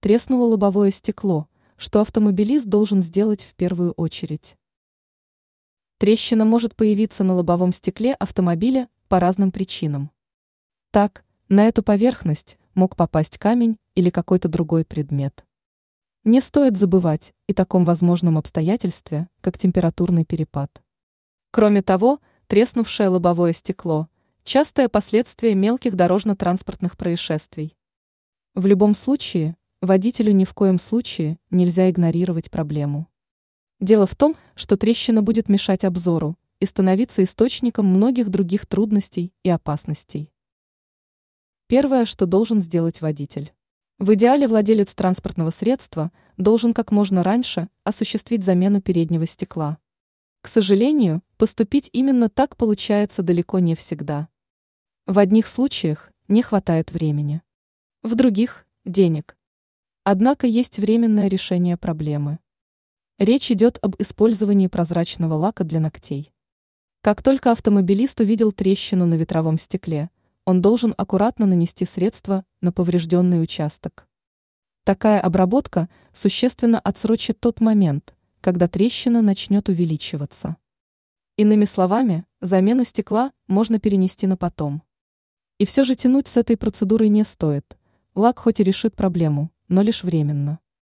треснуло лобовое стекло, что автомобилист должен сделать в первую очередь. Трещина может появиться на лобовом стекле автомобиля по разным причинам. Так, на эту поверхность мог попасть камень или какой-то другой предмет. Не стоит забывать и таком возможном обстоятельстве, как температурный перепад. Кроме того, треснувшее лобовое стекло – частое последствие мелких дорожно-транспортных происшествий. В любом случае, водителю ни в коем случае нельзя игнорировать проблему. Дело в том, что трещина будет мешать обзору и становиться источником многих других трудностей и опасностей. Первое, что должен сделать водитель. В идеале владелец транспортного средства должен как можно раньше осуществить замену переднего стекла. К сожалению, поступить именно так получается далеко не всегда. В одних случаях не хватает времени. В других – денег. Однако есть временное решение проблемы. Речь идет об использовании прозрачного лака для ногтей. Как только автомобилист увидел трещину на ветровом стекле – он должен аккуратно нанести средство на поврежденный участок. Такая обработка существенно отсрочит тот момент, когда трещина начнет увеличиваться. Иными словами, замену стекла можно перенести на потом. И все же тянуть с этой процедурой не стоит. Лак хоть и решит проблему, но лишь временно.